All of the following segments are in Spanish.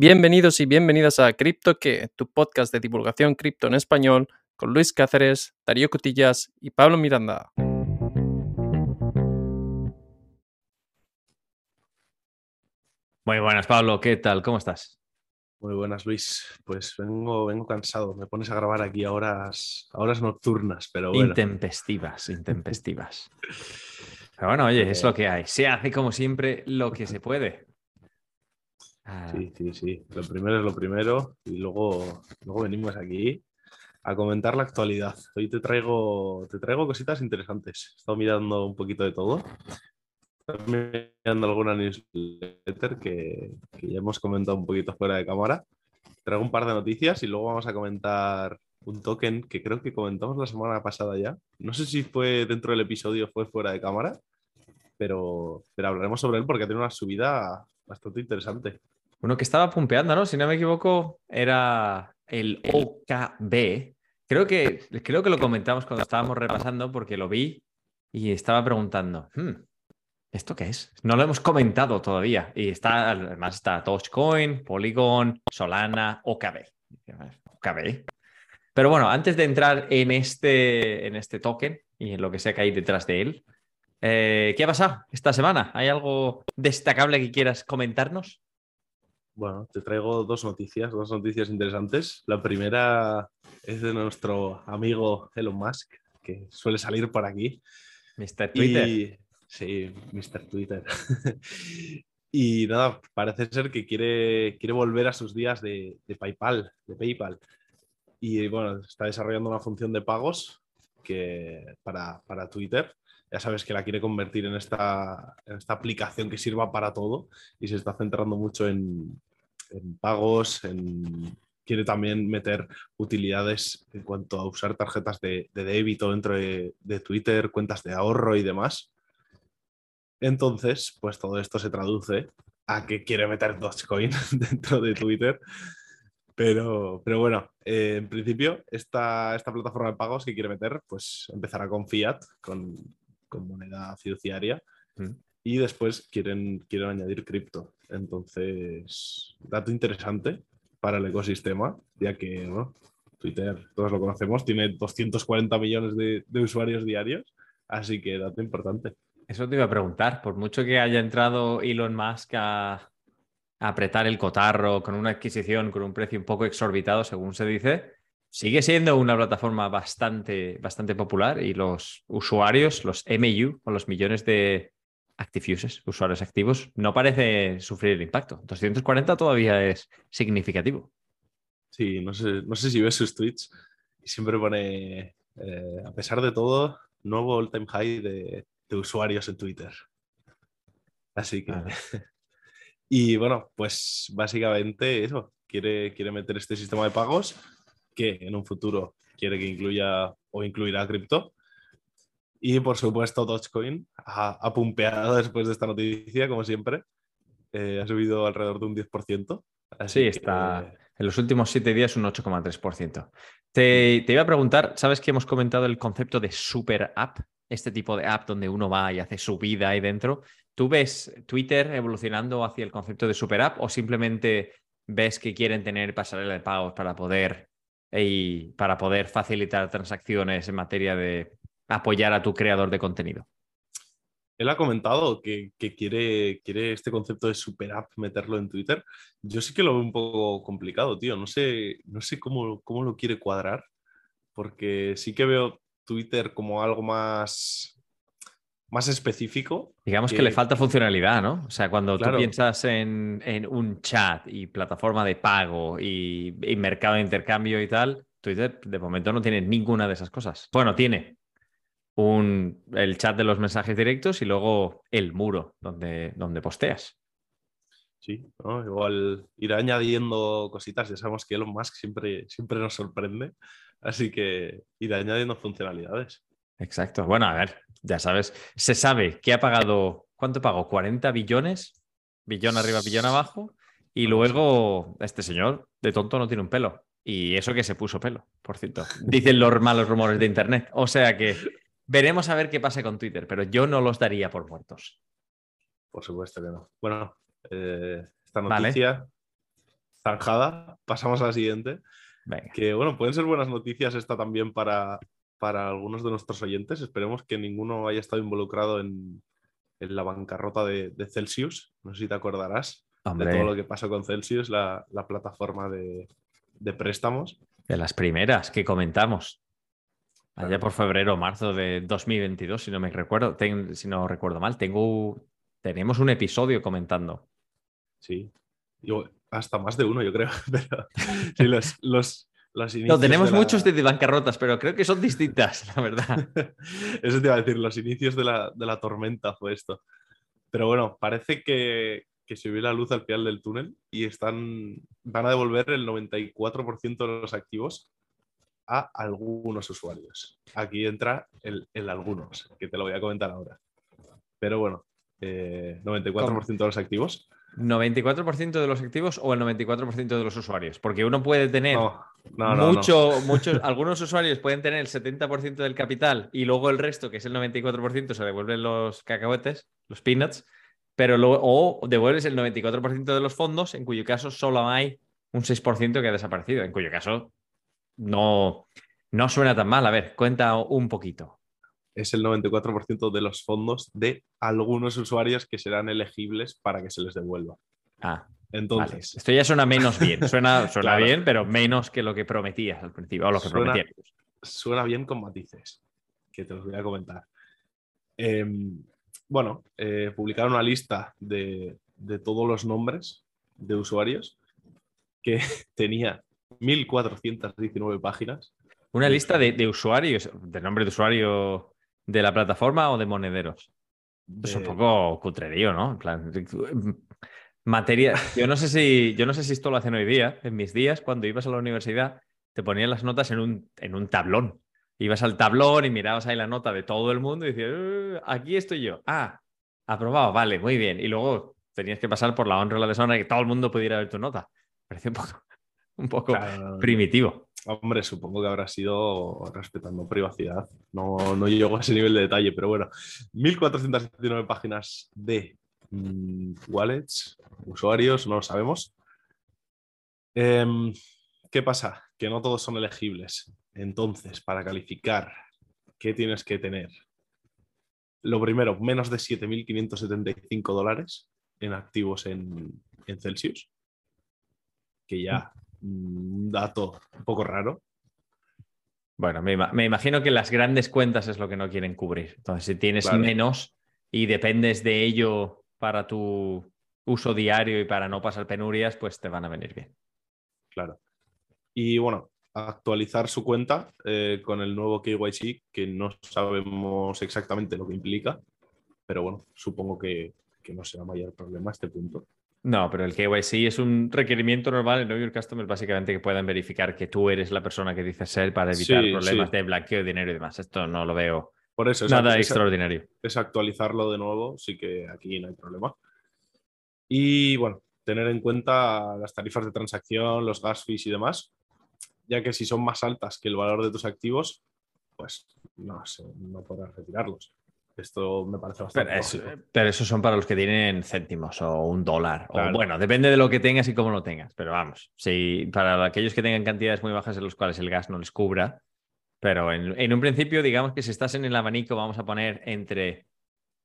Bienvenidos y bienvenidas a Cripto que, tu podcast de divulgación cripto en español, con Luis Cáceres, Darío Cotillas y Pablo Miranda. Muy buenas, Pablo. ¿Qué tal? ¿Cómo estás? Muy buenas, Luis. Pues vengo, vengo cansado. Me pones a grabar aquí a horas, a horas nocturnas, pero bueno. Intempestivas, intempestivas. pero bueno, oye, es lo que hay. Se hace como siempre lo que se puede. Ah. Sí, sí, sí. Lo primero es lo primero y luego, luego venimos aquí a comentar la actualidad. Hoy te traigo, te traigo cositas interesantes. He estado mirando un poquito de todo. Mirando alguna newsletter que, que ya hemos comentado un poquito fuera de cámara. Traigo un par de noticias y luego vamos a comentar un token que creo que comentamos la semana pasada ya. No sé si fue dentro del episodio o fue fuera de cámara, pero, pero hablaremos sobre él porque tiene una subida bastante interesante. Uno que estaba pumpeando, ¿no? Si no me equivoco, era el OKB. Creo que, creo que lo comentamos cuando estábamos repasando porque lo vi y estaba preguntando, hmm, ¿esto qué es? No lo hemos comentado todavía. Y está, además está Dogecoin, Polygon, Solana, OKB. OKB. Pero bueno, antes de entrar en este, en este token y en lo que sea que hay detrás de él, eh, ¿qué ha pasado esta semana? ¿Hay algo destacable que quieras comentarnos? Bueno, te traigo dos noticias, dos noticias interesantes. La primera es de nuestro amigo Elon Musk, que suele salir por aquí. Mr. Twitter. Sí, Mr. Twitter. y nada, parece ser que quiere, quiere volver a sus días de, PayPal, de PayPal. Y bueno, está desarrollando una función de pagos que, para, para Twitter ya sabes que la quiere convertir en esta, en esta, aplicación que sirva para todo y se está centrando mucho en, en pagos, quiere también meter utilidades en cuanto a usar tarjetas de, débito dentro de, Twitter, cuentas de ahorro y demás. Entonces, pues todo esto se traduce a que quiere meter Dogecoin dentro de Twitter. Pero, pero bueno, eh, en principio, esta, esta, plataforma de pagos que quiere meter, pues empezará con fiat, con, moneda fiduciaria. Mm y después quieren, quieren añadir cripto. Entonces, dato interesante para el ecosistema, ya que Twitter, todos lo conocemos, tiene 240 millones de, usuarios diarios, así que dato importante. Eso te iba a preguntar, por mucho que haya entrado Elon Musk a, apretar el cotarro con una adquisición con un precio un poco exorbitado, según se dice, sigue siendo una plataforma bastante, bastante popular y los usuarios, los MU o los millones de, active users, usuarios activos, no parece sufrir el impacto. 240 todavía es significativo. Sí, no sé, no sé si ves sus tweets y siempre pone, eh, a pesar de todo, nuevo all-time high de, usuarios en Twitter. Así que... y bueno, pues básicamente eso, quiere, quiere meter este sistema de pagos que en un futuro quiere que incluya o incluirá cripto y por supuesto, Dogecoin ha, pumpeado después de esta noticia, como siempre. Eh, ha subido alrededor de un 10%. sí, está en los últimos siete días un 8,3%. Te, te iba a preguntar, ¿sabes que hemos comentado el concepto de super app? Este tipo de app donde uno va y hace su vida ahí dentro. ¿Tú ves Twitter evolucionando hacia el concepto de super app o simplemente ves que quieren tener pasarela de pagos para poder, y para poder facilitar transacciones en materia de apoyar a tu creador de contenido. Él ha comentado que, quiere, quiere este concepto de super app meterlo en Twitter. Yo sí que lo veo un poco complicado, tío. No sé, no sé cómo, cómo lo quiere cuadrar, porque sí que veo Twitter como algo más, más específico. Digamos que... le falta funcionalidad, ¿no? O sea, cuando tú piensas en, un chat y plataforma de pago y, y, mercado de intercambio y tal, Twitter de momento no tiene ninguna de esas cosas. Bueno, tiene, un, el chat de los mensajes directos y luego el muro donde, donde posteas. Sí, igual ir añadiendo cositas, ya sabemos que Elon Musk siempre, siempre nos sorprende, así que ir añadiendo funcionalidades. Exacto. Bueno, a ver, ya sabes, se sabe que ha pagado, ¿cuánto pagó? ¿40 billones? Billón arriba, billón abajo. Y luego este señor de tonto no tiene un pelo. Y eso que se puso pelo, por cierto. Dicen los malos rumores de Internet. O sea que Veremos a ver qué pasa con Twitter, pero yo no los daría por muertos. Por supuesto que no. Bueno, eh, esta noticia zanjada. Pasamos a la siguiente. Venga. Que bueno, pueden ser buenas noticias esta también para, para algunos de nuestros oyentes. Esperemos que ninguno haya estado involucrado en, en la bancarrota de, de Celsius. No sé si te acordarás de todo lo que pasó con Celsius, la, la plataforma de, de préstamos. de las primeras que comentamos. Allá por febrero o marzo de 2022, si no me recuerdo, ten- si no recuerdo mal, tengo, tenemos un episodio comentando. Sí. Yo, hasta más de uno, yo creo. Pero sí, los, los, los No, tenemos de la- muchos de, de bancarrotas, pero creo que son distintas, la verdad. Eso te iba a decir, los inicios de la, de la tormenta fue esto. Pero bueno, parece que, que se vio la luz al final del túnel y están, van a devolver el 94% de los activos a algunos usuarios. Aquí entra el, el algunos, que te lo voy a comentar ahora. Pero bueno, eh, 94% de los activos. ¿94% de los activos o el 94% de los usuarios? Porque uno puede tener No, no, no, no. mucho, muchos, algunos usuarios pueden tener el 70% del capital y luego el resto, que es el 94%, se devuelven los cacahuetes, los peanuts, pero luego, o devuelves el 94% de los fondos, en cuyo caso solo hay un 6% que ha desaparecido, en cuyo caso no, no suena tan mal. A ver, cuenta un poquito. Es el 94% de los fondos de algunos usuarios que serán elegibles para que se les devuelva. Ah, vale. Entonces, Esto ya suena menos bien. Suena, suena Claro. bien, pero menos que lo que prometías al principio, o lo que Suena- prometías. suena bien con matices, que te los voy a comentar. Em, bueno, eh, publicaron una lista de, de todos los nombres de usuarios que tenía 1.419 páginas. Una lista de, de usuarios, de nombre de usuario de la plataforma o de monederos. Es un poco cutrerío, ¿no? En plan, materia. Yo no sé si, yo no sé si esto lo hacen hoy día. En mis días, cuando ibas a la universidad, te ponían las notas en un, en un tablón. Ibas al tablón y mirabas ahí la nota de todo el mundo y decías, "Eh, aquí estoy yo. Ah, aprobado, vale, muy bien. Y luego tenías que pasar por la honra y la deshonra de que todo el mundo pudiera ver tu nota. Parece un poco, un poco Claro, primitivo. Hombre, supongo que habrá sido respetando privacidad. No, no llego a ese nivel de detalle, pero bueno, 1.419 páginas de mm, wallets, usuarios, no lo sabemos. Em, ¿Qué pasa? Que no todos son elegibles. Entonces, para calificar, ¿qué tienes que tener? Lo primero, menos de 7.575 dólares en activos en, en Celsius, que ya mm, dato un poco raro. Bueno, me, ima- me imagino que las grandes cuentas es lo que no quieren cubrir. Entonces, si tienes Claro. menos y dependes de ello para tu uso diario y para no pasar penurias, pues te van a venir bien. Claro. Y bueno, actualizar su cuenta eh, con el nuevo KYC, que no sabemos exactamente lo que implica, pero bueno, supongo que, que no será mayor problema a este punto. No, pero el KYC es un requerimiento normal en Know Your Customers, básicamente que puedan verificar que tú eres la persona que dices ser para evitar Sí, problemas sí. de blanqueo de dinero y demás. Esto no lo veo Por eso es, nada es- extraordinario. es actualizarlo de nuevo, sí que aquí no hay problema. Y bueno, tener en cuenta las tarifas de transacción, los gas fees y demás, ya que si son más altas que el valor de tus activos, pues no sé, no podrás retirarlos. Esto me parece bastante Pero, eso, lógico. pero esos son para los que tienen céntimos o un dólar. O bueno, depende de lo que tengas y cómo lo tengas. Pero vamos, si para aquellos que tengan cantidades muy bajas en los cuales el gas no les cubra. Pero en, en un principio, digamos que si estás en el abanico, vamos a poner entre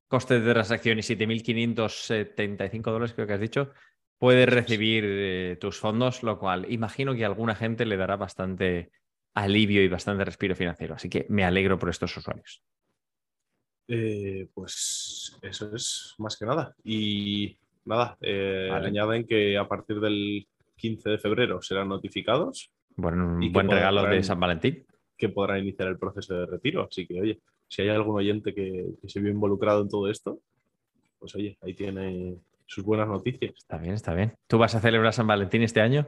coste de transacción y 7.575 dólares, creo que has dicho, puedes recibir eh, tus fondos, lo cual imagino que a alguna gente le dará bastante alivio y bastante respiro financiero. Así que me alegro por estos usuarios. Eh, pues eso es más que nada. Y nada, eh, Vale. añaden que a partir del 15 de febrero serán notificados Bueno, un buen regalo de San Valentín. que podrán iniciar el proceso de retiro. Así que, oye, si hay algún oyente que, que se vio involucrado en todo esto, pues oye, ahí tiene sus buenas noticias. Está bien, está bien. ¿Tú vas a celebrar San Valentín este año?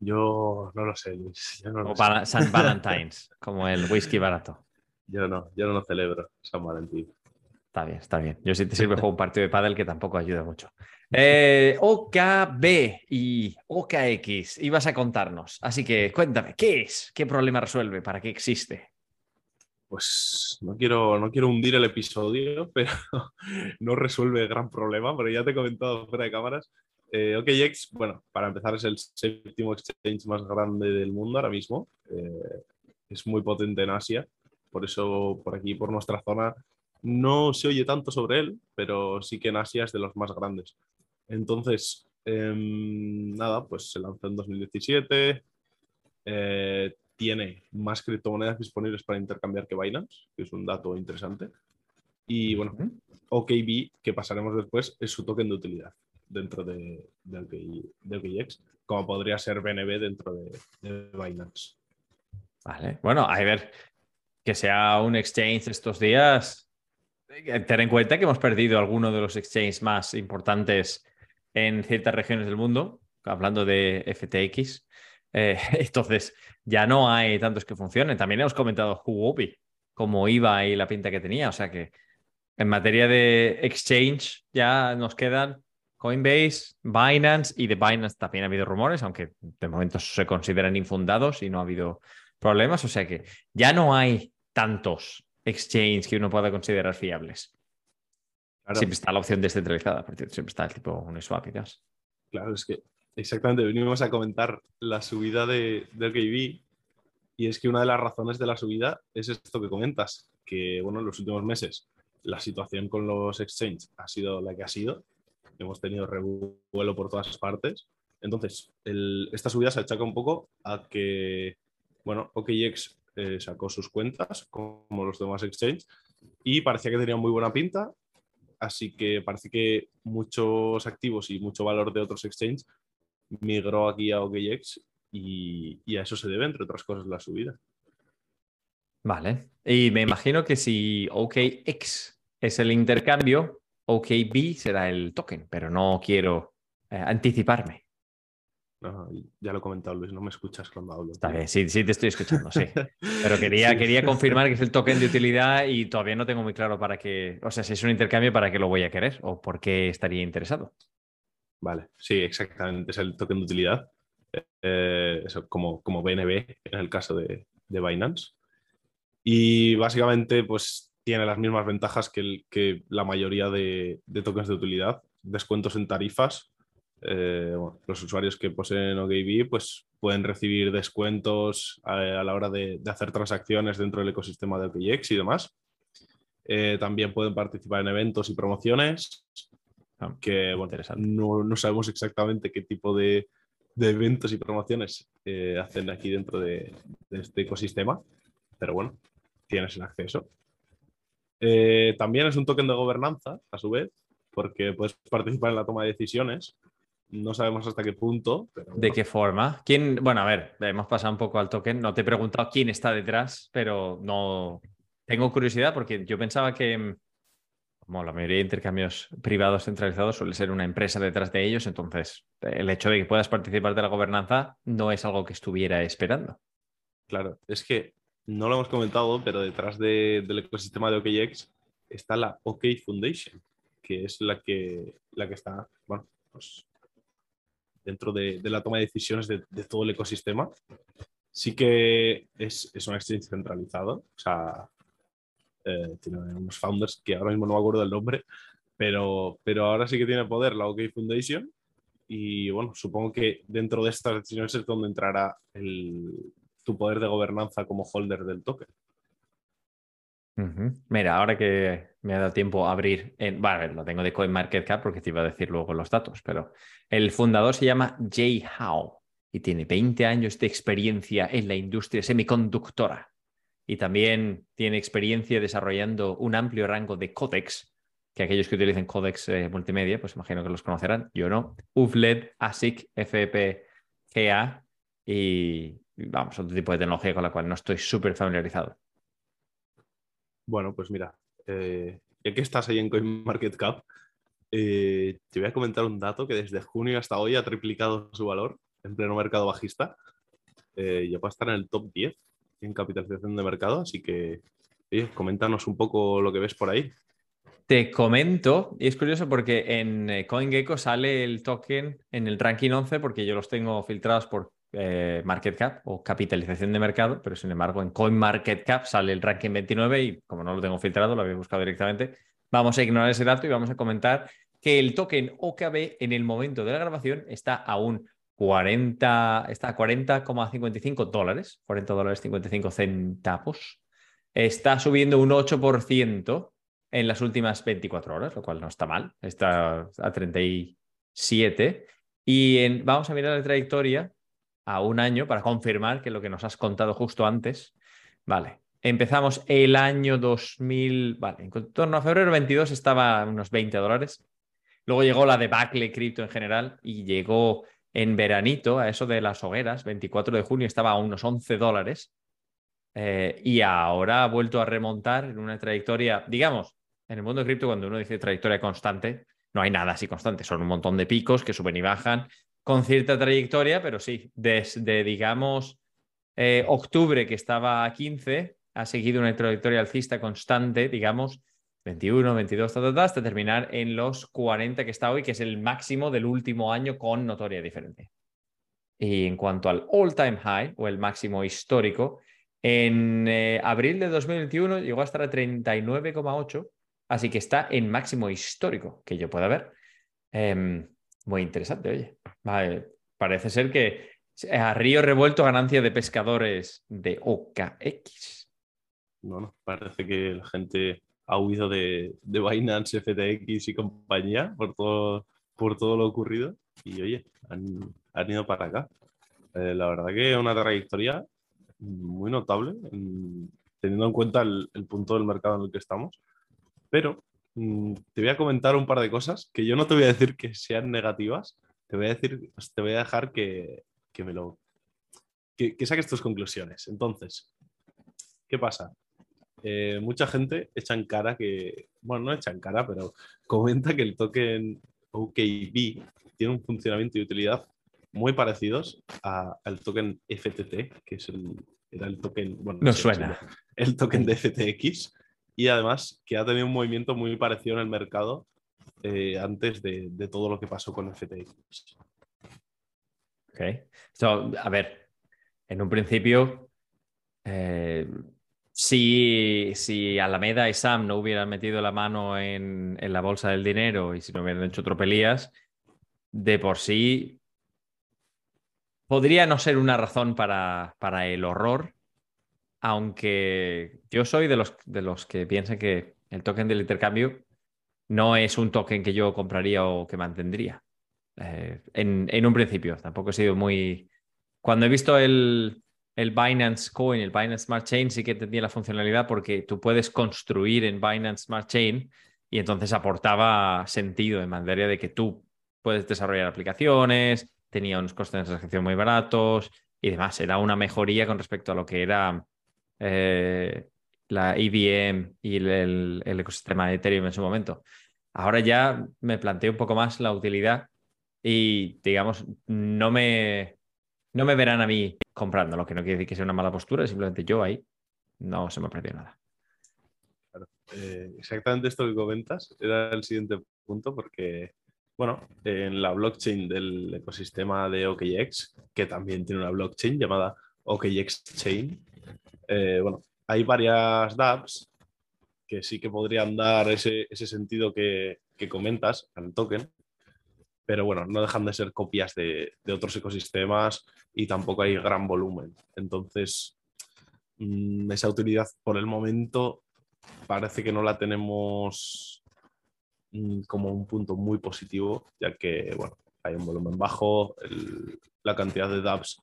Yo no lo sé, Luis. Yo no, lo O sé. Val- San Valentine's, como el whisky barato. Yo no, yo no lo celebro, San Valentín. Está bien, está bien. Yo sí te sirve juego un partido de pádel que tampoco ayuda mucho. Eh, OKB y OKX, ibas a contarnos. Así que cuéntame, ¿qué es? ¿Qué problema resuelve? ¿Para qué existe? Pues no quiero, no quiero hundir el episodio, pero no resuelve el gran problema, pero ya te he comentado fuera de cámaras eh, OKX, bueno, para empezar es el séptimo exchange más grande del mundo ahora mismo. Eh, es muy potente en Asia, por eso por aquí, por nuestra zona, no se oye tanto sobre él, pero sí que en Asia es de los más grandes. Entonces, em, nada, pues se lanzó en 2017. Eh, tiene más criptomonedas disponibles para intercambiar que Binance, que es un dato interesante. Y bueno, OKB, que pasaremos después, es su token de utilidad dentro de, de, OKX, como podría ser BNB dentro de, de Binance. Vale, bueno, a ver, que sea un exchange estos días, eh, ten en cuenta que hemos perdido algunos de los exchanges más importantes en ciertas regiones del mundo, hablando de FTX. Eh, entonces, ya no hay tantos que funcionen. También hemos comentado Huobi, cómo iba y la pinta que tenía. O sea que en materia de exchange ya nos quedan Coinbase, Binance y de Binance también ha habido rumores, aunque de momento se consideran infundados y no ha habido problemas. O sea que ya no hay tantos exchanges que uno pueda considerar fiables. Siempre está la opción descentralizada, siempre está el tipo Uniswap y demás. Claro, es que exactamente venimos a comentar la subida de, del KB y es que una de las razones de la subida es esto que comentas, que bueno, en los últimos meses la situación con los exchanges ha sido la que ha sido, hemos tenido revuelo por todas partes, entonces esta subida se achaca un poco a que, bueno, OKX eh, sacó sus cuentas como los demás exchanges y parecía que tenía muy buena pinta, así que parece que muchos activos y mucho valor de otros exchanges migró aquí a OKX y, y, a eso se debe, entre otras cosas, la subida. Vale. Y me imagino que si OKX es el intercambio, OKB será el token, pero no quiero eh, anticiparme. Ya lo he comentado, Luis, no me escuchas cuando hablo. Está bien, sí, sí te estoy escuchando, sí. Pero quería, quería confirmar que es el token de utilidad y todavía no tengo muy claro para qué, o sea, si es un intercambio, para qué lo voy a querer o por qué estaría interesado. Vale, sí, exactamente, es el token de utilidad. Eh, eso, como, como BNB en el caso de, de Binance. Y básicamente, pues tiene las mismas ventajas que, que la mayoría de, tokens de utilidad. Descuentos en tarifas. Eh, los usuarios que poseen OKB pues, pueden recibir descuentos a, la hora de, hacer transacciones dentro del ecosistema de OKX y demás. Eh, también pueden participar en eventos y promociones. Ah, que bueno, no, no, sabemos exactamente qué tipo de, de eventos y promociones eh, hacen aquí dentro de, de este ecosistema, pero bueno, tienes el acceso. Eh, también es un token de gobernanza, a su vez, porque puedes participar en la toma de decisiones. No sabemos hasta qué punto. ¿De qué forma? ¿Quién? Bueno, a ver, hemos pasado un poco al token. No te he preguntado quién está detrás, pero no. Tengo curiosidad porque yo pensaba que, como la mayoría de intercambios privados centralizados, suele ser una empresa detrás de ellos. Entonces, el hecho de que puedas participar de la gobernanza no es algo que estuviera esperando. Claro, es que no lo hemos comentado, pero detrás del ecosistema de OKX está la OK Foundation, que es la que, la que está, bueno, pues, dentro de, la toma de decisiones de, todo el ecosistema. Sí que es, es un exchange centralizado, o sea, eh, tiene unos founders que ahora mismo no me acuerdo del nombre, pero, pero ahora sí que tiene poder la OK Foundation. Y bueno, supongo que dentro de estas decisiones es donde entrará el, tu poder de gobernanza como holder del token. Mira, ahora que me ha dado tiempo a abrir, en, bueno, lo tengo de CoinMarketCap porque te iba a decir luego los datos, pero el fundador se llama Jay Howe y tiene 20 años de experiencia en la industria semiconductora y también tiene experiencia desarrollando un amplio rango de códex, que aquellos que utilicen códex eh, multimedia, pues imagino que los conocerán, yo no, UFLED, ASIC, FPGA y vamos, otro tipo de tecnología con la cual no estoy súper familiarizado. Bueno, pues mira, eh, ya que estás ahí en CoinMarketCap, eh, te voy a comentar un dato que desde junio hasta hoy ha triplicado su valor en pleno mercado bajista. Eh, ya puede estar en el top 10 en capitalización de mercado, así que coméntanos un poco lo que ves por ahí. Te comento, y es curioso porque en CoinGecko sale el token en el ranking 11 porque yo los tengo filtrados por eh, market cap o capitalización de mercado, pero sin embargo en CoinMarketCap sale el ranking 29 y como no lo tengo filtrado, lo había buscado directamente. Vamos a ignorar ese dato y vamos a comentar que el token OKB en el momento de la grabación está a un 40, está a 40,55 dólares, 40 dólares 55 centavos. Está subiendo un 8% en las últimas 24 horas, lo cual no está mal. Está a 37. Y vamos a mirar la trayectoria a un año para confirmar que lo que nos has contado justo antes. Vale, empezamos el año 2000, vale, en torno a febrero 22 estaba a unos 20 dólares. Luego llegó la debacle cripto en general y llegó en veranito a eso de las hogueras, 24 de junio estaba a unos 11 dólares. Eh, y ahora ha vuelto a remontar en una trayectoria, digamos, en el mundo de cripto, cuando uno dice trayectoria constante, no hay nada así constante, son un montón de picos que suben y bajan con cierta trayectoria, pero sí, desde, digamos, eh, octubre que estaba a 15, ha seguido una trayectoria alcista constante, digamos, 21, 22, hasta terminar en los 40 que está hoy, que es el máximo del último año con notoria diferencia. Y en cuanto al all-time high o el máximo histórico, en eh, abril de 2021 llegó a estar a 39,8 Así que está en máximo histórico que yo pueda ver. Em, muy interesante, oye. parece ser que a río revuelto ganancia de pescadores de OKX. Bueno, parece que la gente ha huido de, de Binance, FTX y compañía por todo, por todo lo ocurrido. Y oye, han, ido para acá. Eh, la verdad que es una trayectoria muy notable, teniendo en cuenta el, punto del mercado en el que estamos. Pero te voy a comentar un par de cosas que yo no te voy a decir que sean negativas, te voy a decir, te voy a dejar que, me lo. Que, saques tus conclusiones. Entonces, ¿qué pasa? Eh, mucha gente echa en cara que, bueno, no echa en cara, pero comenta que el token OKB tiene un funcionamiento y utilidad muy parecidos al token FTT, que es el, era el token, bueno, no suena. El token de FTX, y además que ha tenido un movimiento muy parecido en el mercado eh, antes de, todo lo que pasó con FTX. Ok. a ver, en un principio, eh, si, si, Alameda y Sam no hubieran metido la mano en, la bolsa del dinero y si no hubieran hecho tropelías, de por sí podría no ser una razón para, para el horror, aunque yo soy de los, de los que piensan que el token del intercambio no es un token que yo compraría o que mantendría. Eh, en, un principio, tampoco he sido muy... Cuando he visto el, el Binance Coin, el Binance Smart Chain, sí que tenía la funcionalidad porque tú puedes construir en Binance Smart Chain y entonces aportaba sentido en materia de que tú puedes desarrollar aplicaciones, tenía unos costes de transacción muy baratos y demás. Era una mejoría con respecto a lo que era eh, la EVM y el, ecosistema de Ethereum en su momento. Ahora ya me planteo un poco más la utilidad y, digamos, no me, no me verán a mí comprando, lo que no quiere decir que sea una mala postura, simplemente yo ahí no se me perdido nada. Eh, exactamente esto que comentas era el siguiente punto porque, bueno, en la blockchain del ecosistema de OKX, que también tiene una blockchain llamada OKX Chain, eh, bueno, hay varias dApps que sí que podrían dar ese, sentido que, comentas al token, pero bueno, no dejan de ser copias de, otros ecosistemas y tampoco hay gran volumen. Entonces, mm, esa utilidad por el momento parece que no la tenemos mm, como un punto muy positivo, ya que bueno, hay un volumen bajo, la cantidad de dApps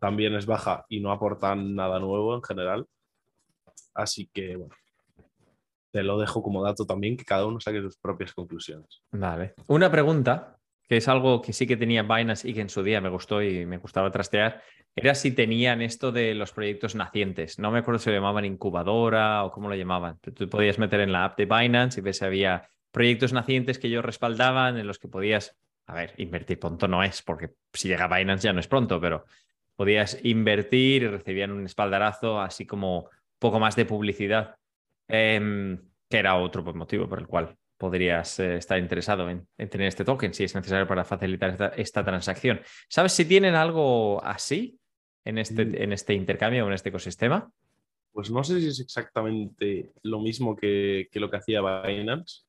también es baja y no aportan nada nuevo en general. Así que, bueno, te lo dejo como dato también, que cada uno saque sus propias conclusiones. Vale. Una pregunta, que es algo que sí que tenía Binance y que en su día me gustó y me gustaba trastear, era si tenían esto de los proyectos nacientes. No me acuerdo si lo llamaban incubadora o cómo lo llamaban. Tú podías meter en la app de Binance y ver si había proyectos nacientes que ellos respaldaban, en los que podías, a ver, invertir pronto no es, porque si llega Binance ya no es pronto, pero podías invertir y recibían un espaldarazo, así como poco más de publicidad, em, que era otro motivo por el cual podrías eh, estar interesado en, tener este token si es necesario para facilitar esta, transacción. ¿Sabes si tienen algo así en este, mm. en este intercambio o en este ecosistema? Pues no sé si es exactamente lo mismo que, lo que hacía Binance,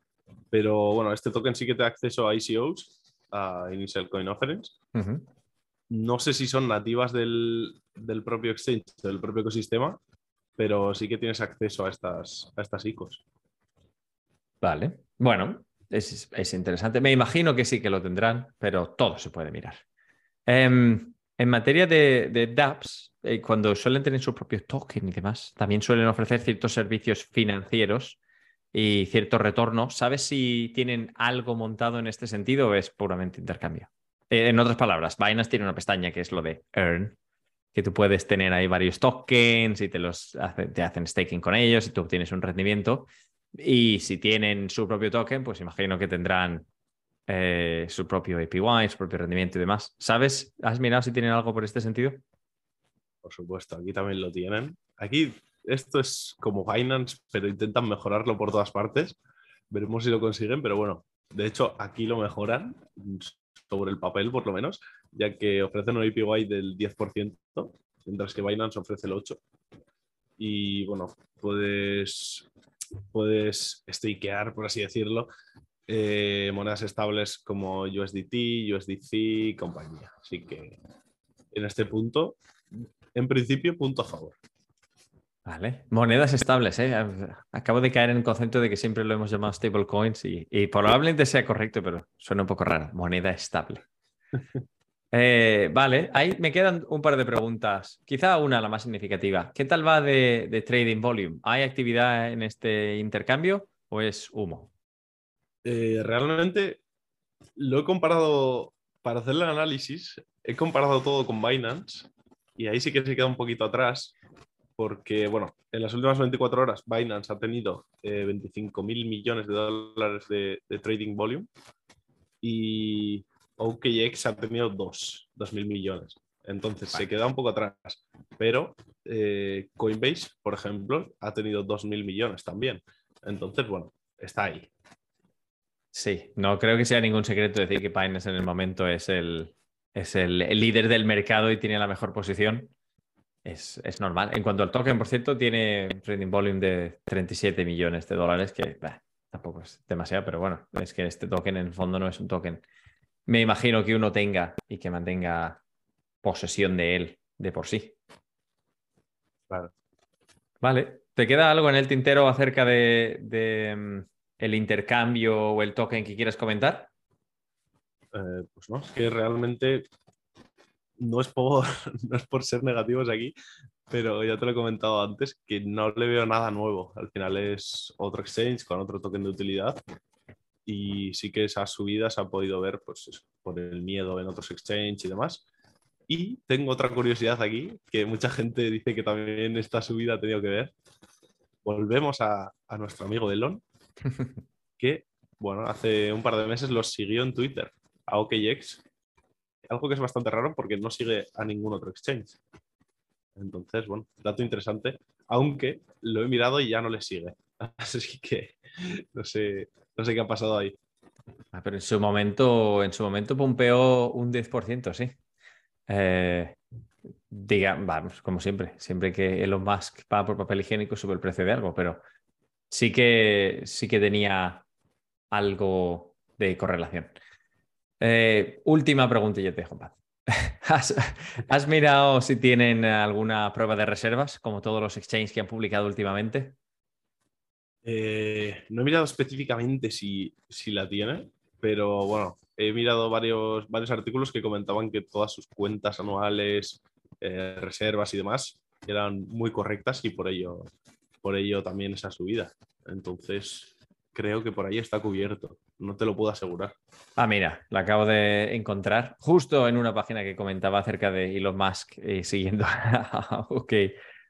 Pero bueno, este token sí que te da acceso a ICOs, a Initial Coin Offerings. Ujú. No sé si son nativas del, del propio exchange, del propio ecosistema, pero sí que tienes acceso a estas, a estas ICOs. Vale. Bueno, es, es interesante. Me imagino que sí que lo tendrán, pero todo se puede mirar. Em, en materia de, de dApps, eh, cuando suelen tener su propio token y demás, también suelen ofrecer ciertos servicios financieros y cierto retorno. ¿Sabes si tienen algo montado en este sentido o es puramente intercambio? Eh, en otras palabras, Binance tiene una pestaña que es lo de Earn, que tú puedes tener ahí varios tokens y te, los te hacen staking con ellos y tú obtienes un rendimiento. Y si tienen su propio token, pues imagino que tendrán eh, su propio APY, su propio rendimiento y demás. ¿Sabes? ¿Has mirado si tienen algo por este sentido? Por supuesto, aquí también lo tienen. Aquí esto es como Binance, pero intentan mejorarlo por todas partes. Veremos si lo consiguen, pero bueno, de hecho aquí lo mejoran sobre el papel por lo menos, ya que ofrecen un APY del 10%, mientras que Binance ofrece el 8%. Y bueno, puedes, puedes stakear, por así decirlo, eh, monedas estables como USDT, USDC y compañía. Así que en este punto, en principio, punto a favor. Vale. Monedas estables, ¿eh? Acabo de caer en el concepto de que siempre lo hemos llamado stablecoins y, y probablemente sea correcto, pero suena un poco raro. Moneda estable. Eh, vale, ahí me quedan un par de preguntas. Quizá una, la más significativa. ¿Qué tal va de, de trading volume? ¿Hay actividad en este intercambio o es humo? Eh, realmente lo he comparado, para hacer el análisis, he comparado todo con Binance y ahí sí que se queda un poquito atrás porque, bueno, en las últimas 24 horas Binance ha tenido eh, 25 mil millones de dólares de, de trading volume y OKX ha tenido 2, mil millones. Entonces Vale. se queda un poco atrás. Pero eh, Coinbase, por ejemplo, ha tenido 2 mil millones también. Entonces, bueno, está ahí. Sí, no creo que sea ningún secreto decir que Binance en el momento es el, es el líder del mercado y tiene la mejor posición. Es, es normal. En cuanto al token, por cierto, tiene un trading volume de 37 millones de dólares, que bah, tampoco es demasiado, pero bueno, es que este token en el fondo no es un token. Me imagino que uno tenga y que mantenga posesión de él de por sí. Claro. Vale. ¿Te queda algo en el tintero acerca de, de, mm, el intercambio o el token que quieras comentar? Eh, pues no, es que realmente no es, por, no es por ser negativos aquí, pero ya te lo he comentado antes, que no le veo nada nuevo. Al final es otro exchange con otro token de utilidad y sí que esas subidas se ha podido ver pues, eso, por el miedo en otros exchanges y demás. Y tengo otra curiosidad aquí, que mucha gente dice que también esta subida ha tenido que ver. Volvemos a, a nuestro amigo Elon, que, bueno, hace un par de meses los siguió en Twitter, a OKX, algo que es bastante raro porque no sigue a ningún otro exchange. Entonces, bueno, dato interesante, aunque lo he mirado y ya no le sigue. Así que no sé, no sé qué ha pasado ahí. Ah, pero en su momento, en su momento pompeó un 10%, sí. Eh, diga, vamos, como siempre, siempre que Elon Musk paga por papel higiénico sube el precio de algo, pero sí que sí que tenía algo de correlación. Eh, última pregunta y ya te dejo paz. ¿Has, has mirado si tienen alguna prueba de reservas, como todos los exchanges que han publicado últimamente? Eh, no he mirado específicamente si, si la tiene, pero bueno, he mirado varios, varios artículos que comentaban que todas sus cuentas anuales, eh, reservas y demás eran muy correctas y por ello, por ello también esa subida. Entonces, creo que por ahí está cubierto. No te lo puedo asegurar. Ah, mira, la acabo de encontrar justo en una página que comentaba acerca de Elon Musk eh, siguiendo a, OK,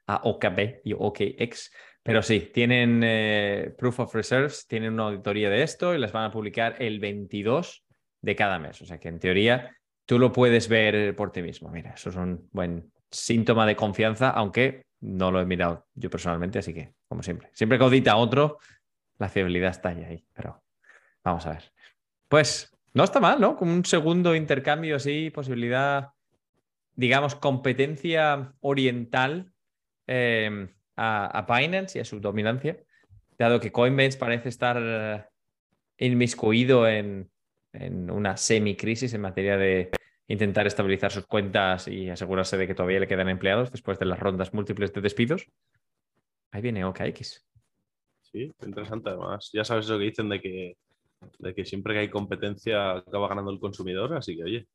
a OKB y OKX. Pero sí, tienen eh, Proof of Reserves, tienen una auditoría de esto y las van a publicar el 22 de cada mes. O sea que en teoría tú lo puedes ver por ti mismo. Mira, eso es un buen síntoma de confianza, aunque no lo he mirado yo personalmente, así que, como siempre, siempre que audita otro, la fiabilidad está ahí, ahí. Pero vamos a ver. Pues no está mal, ¿no? Como un segundo intercambio así, posibilidad, digamos, competencia oriental eh, a, a, Binance y a su dominancia, dado que Coinbase parece estar inmiscuido en, en una semi-crisis en materia de intentar estabilizar sus cuentas y asegurarse de que todavía le quedan empleados después de las rondas múltiples de despidos. Ahí viene OKX. Sí, interesante además. Ya sabes lo que dicen de que, de que siempre que hay competencia acaba ganando el consumidor, así que oye,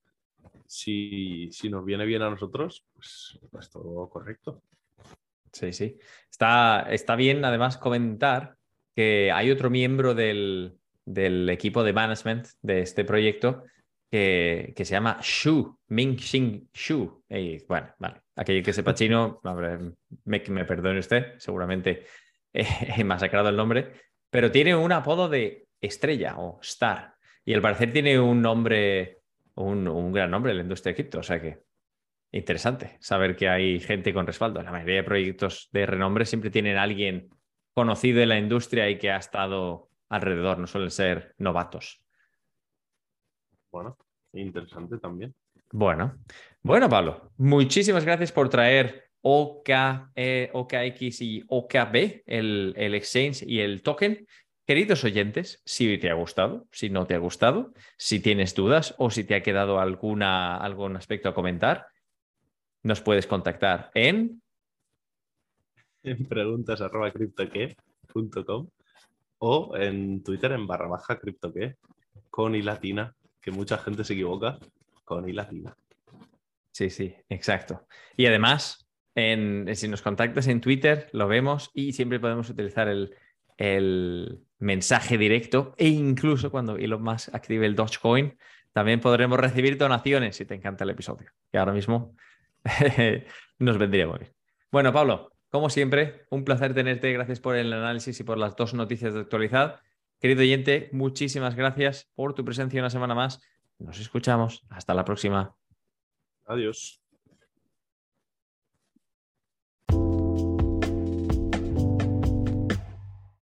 si, si nos viene bien a nosotros, pues, pues todo correcto. Sí, sí. Está, está bien además comentar que hay otro miembro del, del equipo de management de este proyecto que, que se llama Shu, Ming Xing Shu. Y, bueno, vale, aquel que sepa chino, me, me perdone usted, seguramente he masacrado el nombre, pero tiene un apodo de estrella o star. Y al parecer tiene un nombre, un, un gran nombre en la industria de cripto, o sea que interesante saber que hay gente con respaldo. La mayoría de proyectos de renombre siempre tienen a alguien conocido en la industria y que ha estado alrededor, no suelen ser novatos. Bueno, interesante también. Bueno, bueno, Pablo, muchísimas gracias por traer OK, eh, OKX y OKB, el, el exchange y el token. Queridos oyentes, si te ha gustado, si no te ha gustado, si tienes dudas o si te ha quedado alguna, algún aspecto a comentar, nos puedes contactar en en preguntas arroba criptoque.com o en Twitter en barra baja criptoque con i latina, que mucha gente se equivoca con i latina. Sí, sí, exacto. Y además, en, si nos contactas en Twitter, lo vemos y siempre podemos utilizar el, mensaje directo e incluso cuando Elon Musk active el Dogecoin, también podremos recibir donaciones si te encanta el episodio, que ahora mismo nos vendría muy bien. Bueno, Pablo, como siempre, un placer tenerte. Gracias por el análisis y por las dos noticias de actualidad. Querido oyente, muchísimas gracias por tu presencia una semana más. Nos escuchamos. Hasta la próxima. Adiós.